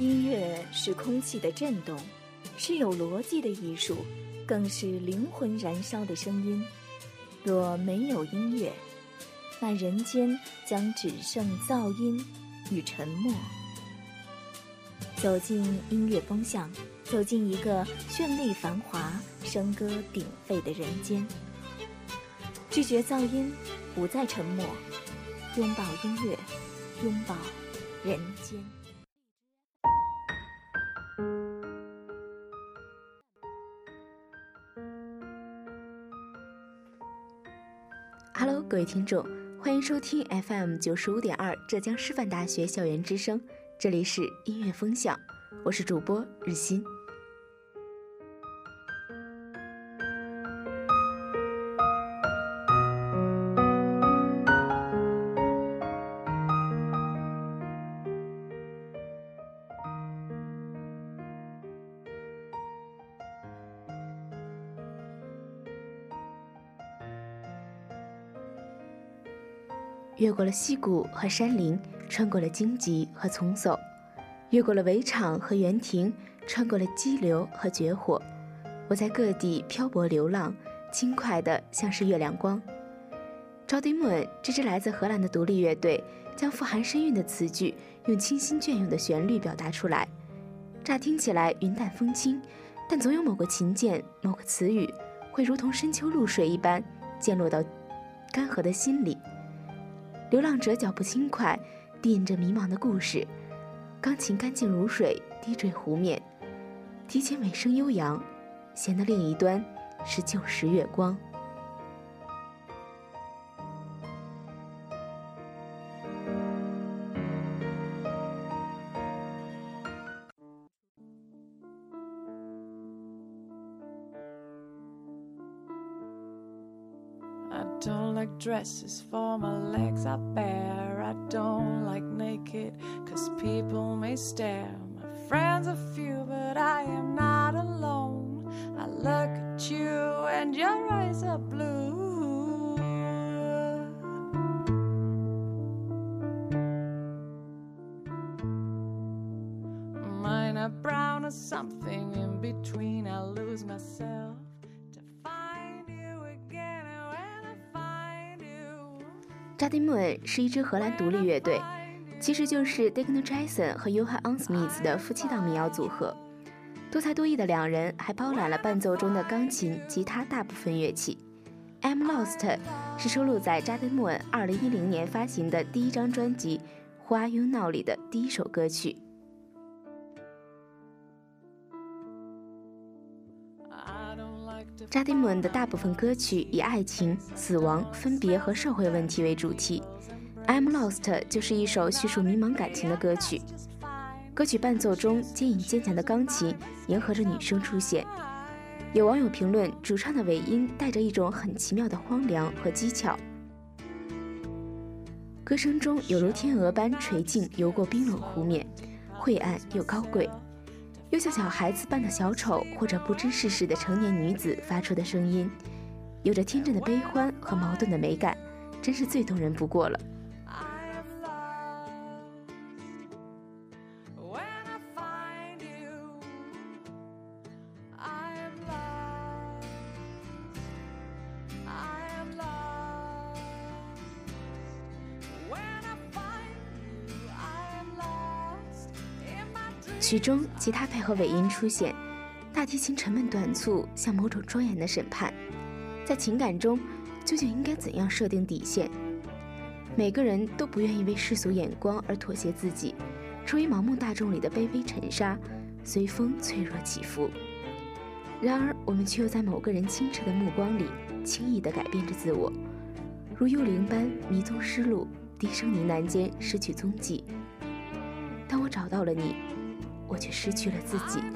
音乐是空气的震动，是有逻辑的艺术，更是灵魂燃烧的声音。若没有音乐，那人间将只剩噪音与沉默。走进音乐风向，走进一个绚丽繁华、笙歌鼎沸的人间。拒绝噪音，不再沉默，拥抱音乐，拥抱人间。听众，欢迎收听 FM 九十五点二浙江师范大学校园之声，这里是音乐风向，我是主播日新。过了溪谷和山林，穿过了荆棘和丛叟，越过了围场和园亭，穿过了激流和绝火。我在各地漂泊流浪，轻快的像是月亮光。招迪莫恩这支来自荷兰的独立乐队，将富含深韵的词句用清新隽永的旋律表达出来。乍听起来云淡风轻，但总有某个琴键、某个词语，会如同深秋露水一般，溅落到干涸的心里。流浪者脚步轻快，低吟着迷茫的故事。钢琴干净如水，滴坠湖面。提琴尾声悠扬，弦的另一端是旧时月光。Dresses for my legs are bare. I don't like naked, cause people may stare. My friends are few, but I am not alone. I look at you and your eyes are blue. Mine are brown or something in between. I lose myself. 扎迪莫恩是一支荷兰独立乐队，其实就是 Digno Jason 和 Johan Onsmith 的夫妻档民谣组合。多才多艺的两人还包揽了伴奏中的钢琴、吉他大部分乐器。I'm Lost 是收录在扎迪莫恩2010年发行的第一张专辑《Who Are You Now》里的第一首歌曲。扎迪姆恩的大部分歌曲以爱情、死亡、分别和社会问题为主题，《I'm Lost》就是一首叙述迷茫感情的歌曲。歌曲伴奏中坚硬坚强的钢琴迎合着女声出现。有网友评论，主唱的尾音带着一种很奇妙的荒凉和讥巧，歌声中有如天鹅般垂镜游过冰冷湖面，晦暗又高贵。就像小孩子扮的小丑，或者不知世事的成年女子发出的声音，有着天真的悲欢和矛盾的美感，真是最动人不过了。曲中吉他配合尾音出现，大提琴沉闷短促，像某种庄严的审判。在情感中，究竟应该怎样设定底线？每个人都不愿意为世俗眼光而妥协自己，成为盲目大众里的卑微尘沙，随风脆弱起伏。然而，我们却又在某个人清澈的目光里，轻易地改变着自我，如幽灵般迷踪失路，低声呢喃间失去踪迹。当我找到了你。我却失去了自己。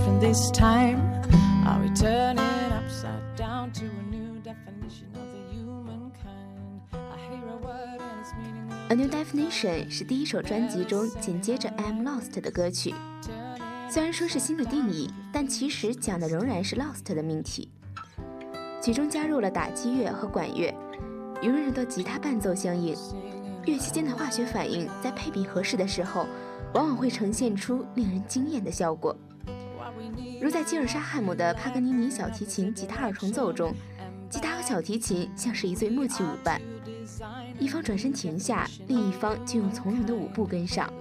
Different this time. Are we turning upside down to a new definition of the humankind? I hear a word and it's meaning. A New Definition 是第一首专辑中紧接着 I'm Lost 的歌曲。虽然说是新的定义，但其实讲的仍然是 Lost 的命题。其中加入了打击乐和管乐，与温柔的吉他伴奏相应，乐器间的化学反应在配比合适的时候，往往会呈现出令人惊艳的效果。如在吉尔沙汉姆的帕格尼尼小提琴吉他二重奏中，吉他和小提琴像是一对默契舞伴，一方转身停下，另一方就用从容的舞步跟上。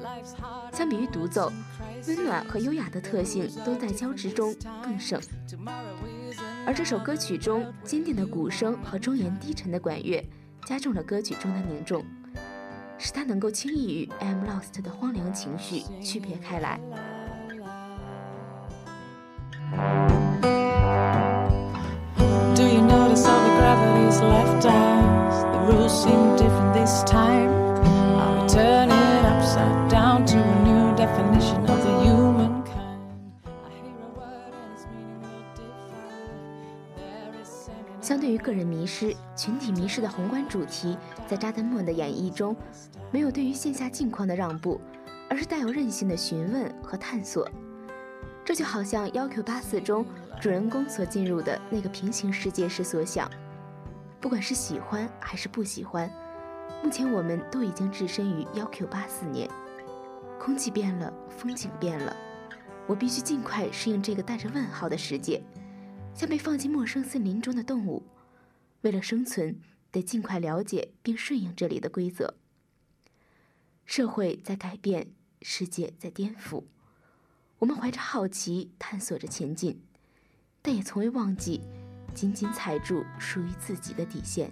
相比于独奏，温暖和优雅的特性都在交织中更盛。而这首歌曲中坚定的鼓声和庄严低沉的管乐，加重了歌曲中的凝重，使它能够轻易与《I'm Lost》的荒凉情绪区别开来。Do you notice all the gravity's left us? The rules seem different this time. Are we turning upside down to a new definition of the humankind? I hear a word and its meaning will differ. There is sentiment 相对于个人迷失、群体迷失的宏观主题，在扎丹莫的演绎中，没有对于线下境况的让步，而是带有韧性的询问和探索。这就好像《幺 Q 八四》中主人公所进入的那个平行世界时所想。不管是喜欢还是不喜欢，目前我们都已经置身于幺 Q 八四年，空气变了，风景变了，我必须尽快适应这个带着问号的世界。像被放进陌生森林中的动物，为了生存，得尽快了解并顺应这里的规则。社会在改变，世界在颠覆，我们怀着好奇探索着前进，但也从未忘记紧紧踩住属于自己的底线。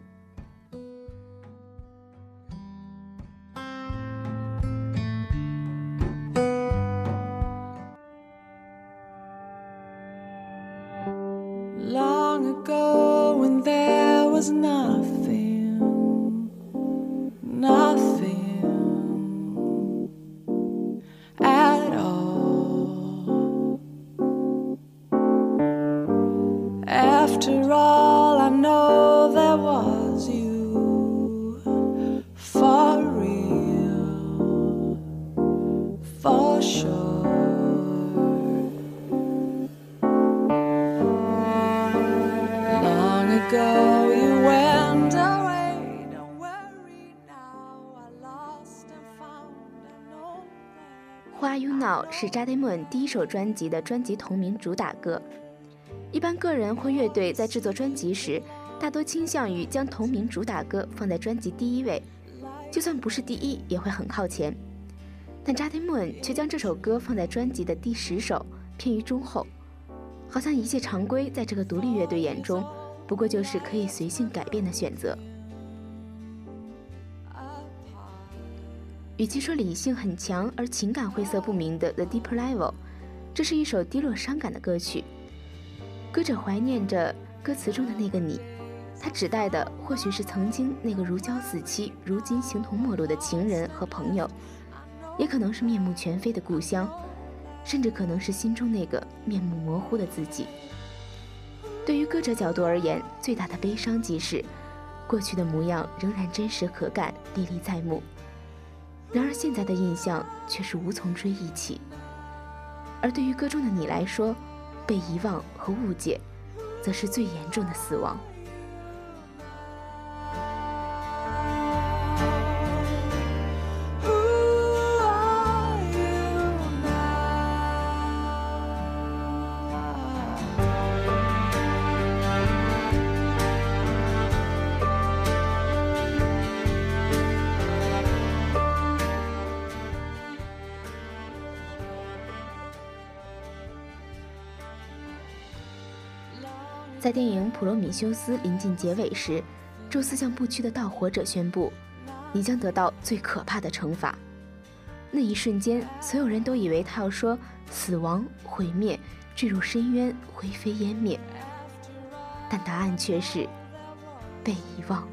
Long ago when there was none 是扎提莫恩第一首专辑的专辑同名主打歌。一般个人或乐队在制作专辑时大多倾向于将同名主打歌放在专辑第一位就算不是第一也会很靠前。但扎提莫恩却将这首歌放在专辑的第十首偏于中后。好像一切常规在这个独立乐队眼中不过就是可以随性改变的选择。与其说理性很强而情感晦涩不明的《The Deeper Level》，这是一首低落伤感的歌曲。歌者怀念着歌词中的那个你，他指代的或许是曾经那个如胶似漆、如今形同陌路的情人和朋友，也可能是面目全非的故乡，甚至可能是心中那个面目模糊的自己。对于歌者角度而言，最大的悲伤即是，过去的模样仍然真实可感、历历在目。然而现在的印象却是无从追忆起。而对于歌中的你来说，被遗忘和误解，则是最严重的死亡。电影《普罗米修斯》临近结尾时，宙斯向不屈的盗火者宣布：“你将得到最可怕的惩罚。”那一瞬间，所有人都以为他要说“死亡、毁灭、坠入深渊、灰飞烟灭”，但答案却是“被遗忘”。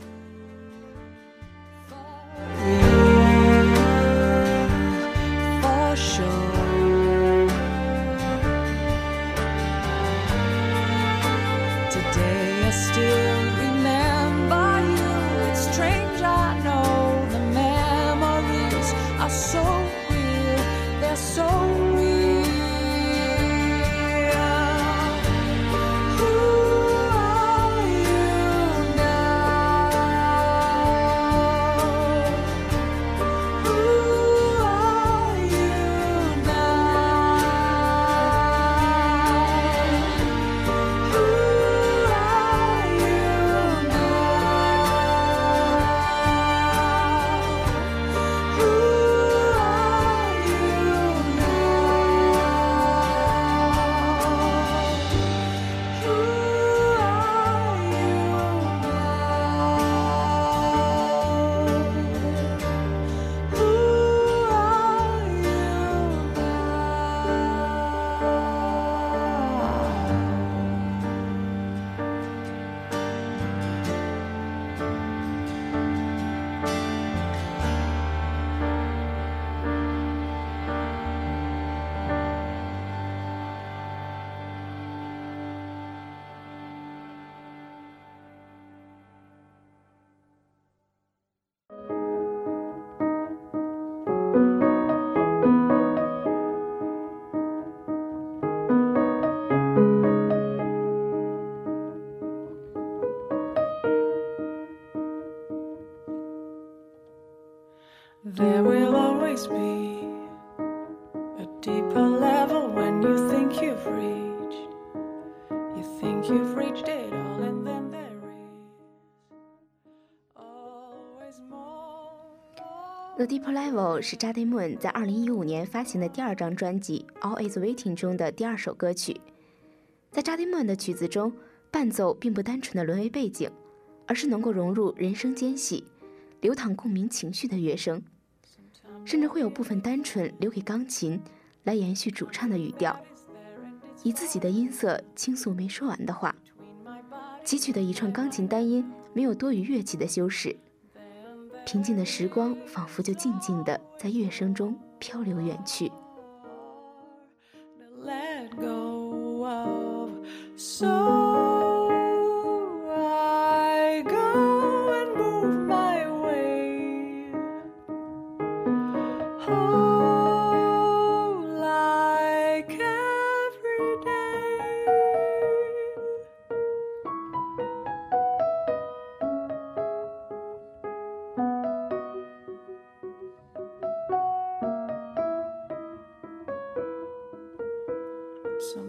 The Deeper Level 是 Jade Moon 在2015年发行的第二张专辑《All Is Waiting》中的第二首歌曲。在 Jade Moon 的曲子中，伴奏并不单纯的沦为背景，而是能够融入人声间隙、流淌共鸣情绪的乐声。甚至会有部分单纯留给钢琴，来延续主唱的语调，以自己的音色倾诉没说完的话。汲取的一串钢琴单音，没有多余乐器的修饰，平静的时光仿佛就静静的在乐声中漂流远去。Let go of so.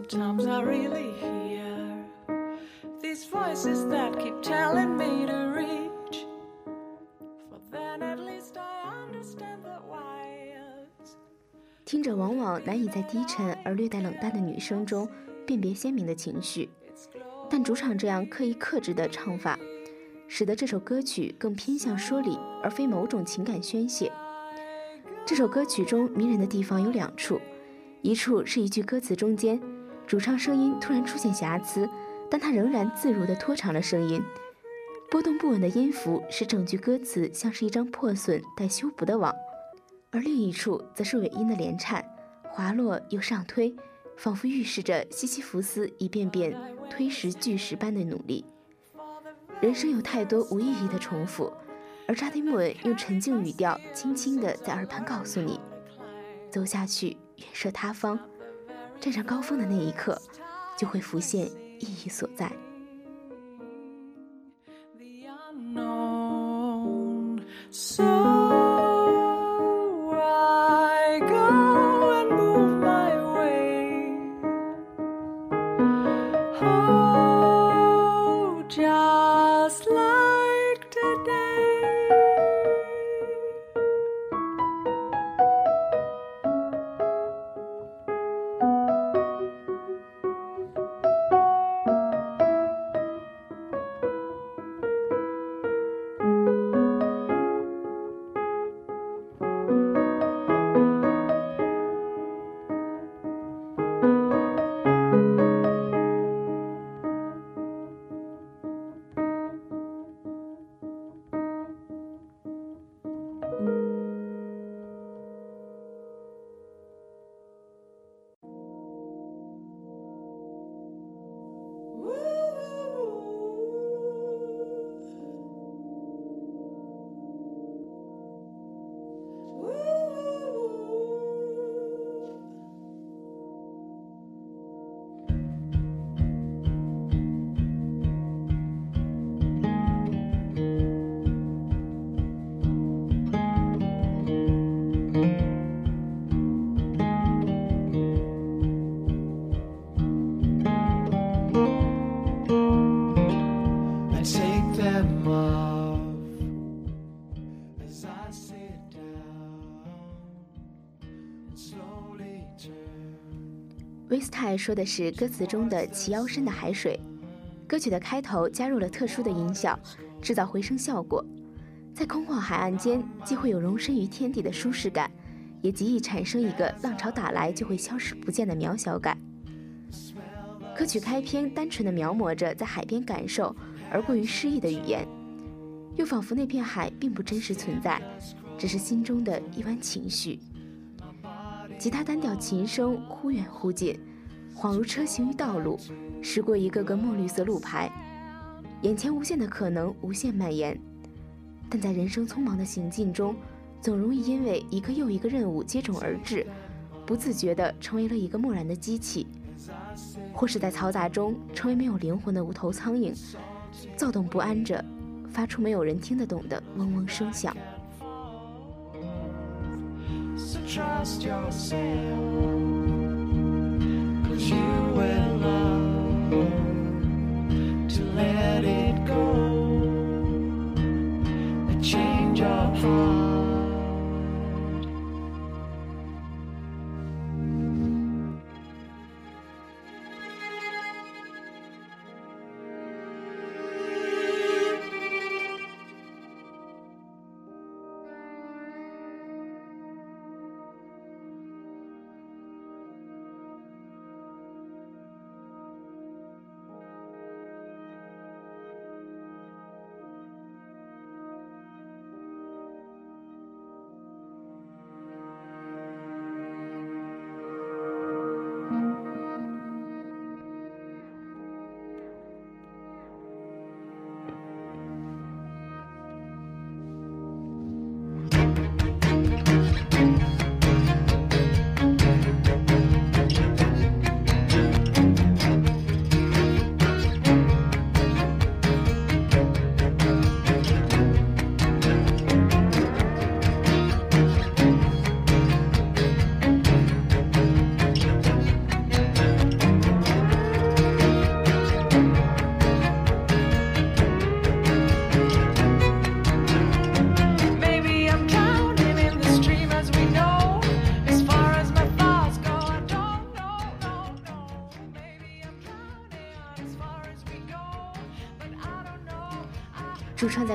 Sometimes I really hear these voices that keep telling me to reach. For then at least I understand the whys. 听着往往难以在低沉而略带冷淡的女声中辨别鲜明的情绪，但主场这样刻意克制的唱法，使得这首歌曲更偏向说理而非某种情感宣泄。这首歌曲中迷人的地方有两处，一处是一句歌词中间，主唱声音突然出现瑕疵，但他仍然自如地拖长了声音。波动不稳的音符使整句歌词像是一张破损但修补的网。而另一处则是尾音的连颤，滑落又上推，仿佛预示着西西弗斯一遍遍推石巨石般的努力。人生有太多无意义的重复，而扎迪莫恩用沉静语调，轻轻地在耳畔告诉你：走下去，远涉他方，站上高峰的那一刻，就会浮现意义所在。说的是歌词中的齐腰深的海水。歌曲的开头加入了特殊的音效，制造回声效果。在空旷海岸间，既会有容身于天地的舒适感，也极易产生一个浪潮打来就会消失不见的渺小感。歌曲开篇单纯的描摹着在海边感受而过于诗意的语言，又仿佛那片海并不真实存在，只是心中的一湾情绪。吉他单调琴声忽远忽近，恍如车行于道路，驶过一个个墨绿色路牌，眼前无限的可能无限蔓延。但在人生匆忙的行进中，总容易因为一个又一个任务接踵而至，不自觉地成为了一个漠然的机器，或是在嘈杂中成为没有灵魂的无头苍蝇，躁动不安着，发出没有人听得懂的嗡嗡声响。you when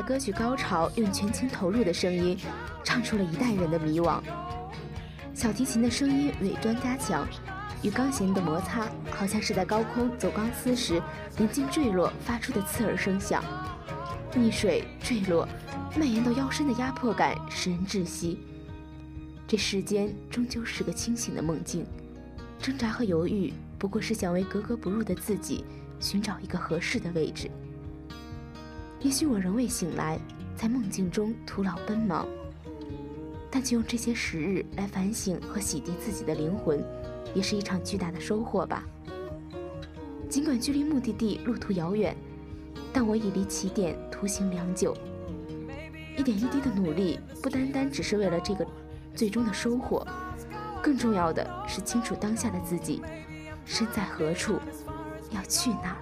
歌曲高潮用全情投入的声音，唱出了一代人的迷惘。小提琴的声音尾端加强，与钢弦的摩擦，好像是在高空走钢丝时临近坠落发出的刺耳声响。溺水、坠落，蔓延到腰身的压迫感使人窒息。这世间终究是个清醒的梦境，挣扎和犹豫不过是想为格格不入的自己寻找一个合适的位置。也许我仍未醒来，在梦境中徒劳奔忙，但就用这些时日来反省和洗涤自己的灵魂，也是一场巨大的收获吧。尽管距离目的地路途遥远，但我已离起点徒行良久。一点一滴的努力，不单单只是为了这个最终的收获，更重要的是清楚当下的自己身在何处，要去哪儿。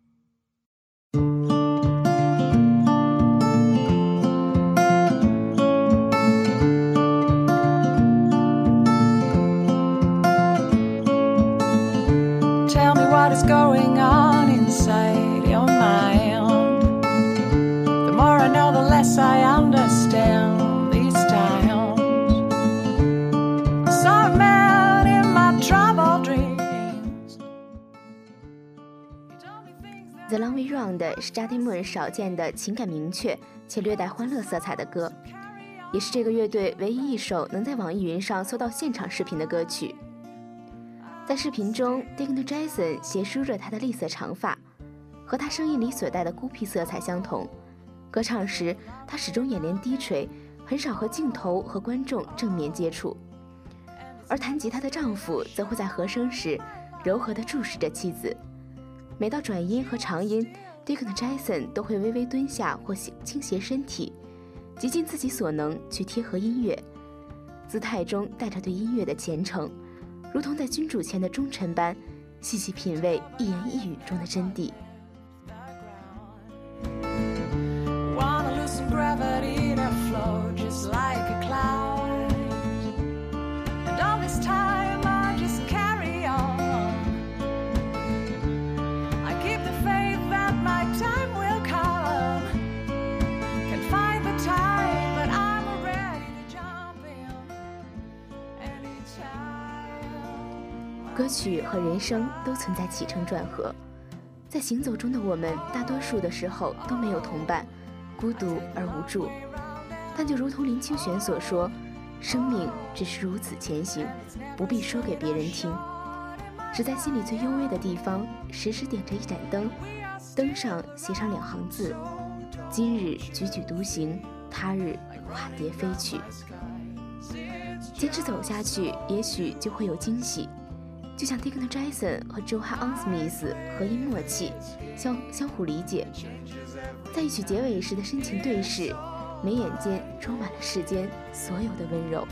唱的是 Justin Moon 少见的情感明确且略带欢乐色彩的歌，也是这个乐队唯一一首能在网易云上搜到现场视频的歌曲。在视频中，Dick Jason 斜梳着他的栗色长发，和他声音里所带的孤僻色彩相同。歌唱时，他始终眼帘低垂，很少和镜头和观众正面接触。而弹吉他的丈夫则会在和声时柔和地注视着妻子。每到转音和长音，Dick 和 Jason 都会微微蹲下或倾斜身体，极尽自己所能去贴合音乐，姿态中带着对音乐的虔诚，如同在君主前的忠臣般，细细品味一言一语中的真谛。Wanna loosen gravity to flow just like 歌曲和人生都存在起承转合，在行走中的我们，大多数的时候都没有同伴，孤独而无助。但就如同林清玄所说，生命只是如此前行，不必说给别人听，只在心里最幽微的地方，时时点着一盏灯，灯上写上两行字：今日踽踽独行，他日化蝶飞去。坚持走下去，也许就会有惊喜。就像 Dick Jason 和 Johan Smith 合音默契，相相互理解，在一曲结尾时的深情对视。眉眼间充满了世间所有的温柔。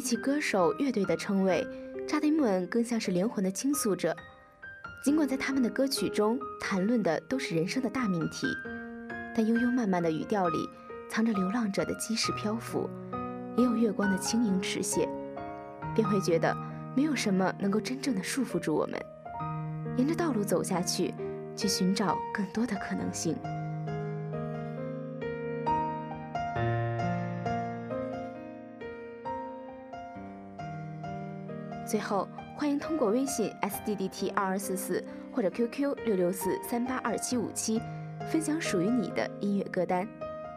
比起歌手、乐队的称谓，扎迪穆恩更像是灵魂的倾诉者。尽管在他们的歌曲中谈论的都是人生的大命题，但悠悠慢慢的语调里藏着流浪者的激逝漂浮，也有月光的轻盈驰泻，便会觉得没有什么能够真正的束缚住我们，沿着道路走下去，去寻找更多的可能性。最后，欢迎通过微信 s d d t 二二四四或者 QQ 六六四三八二七五七，分享属于你的音乐歌单。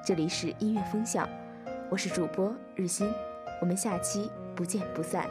这里是音乐风向，我是主播日新，我们下期不见不散。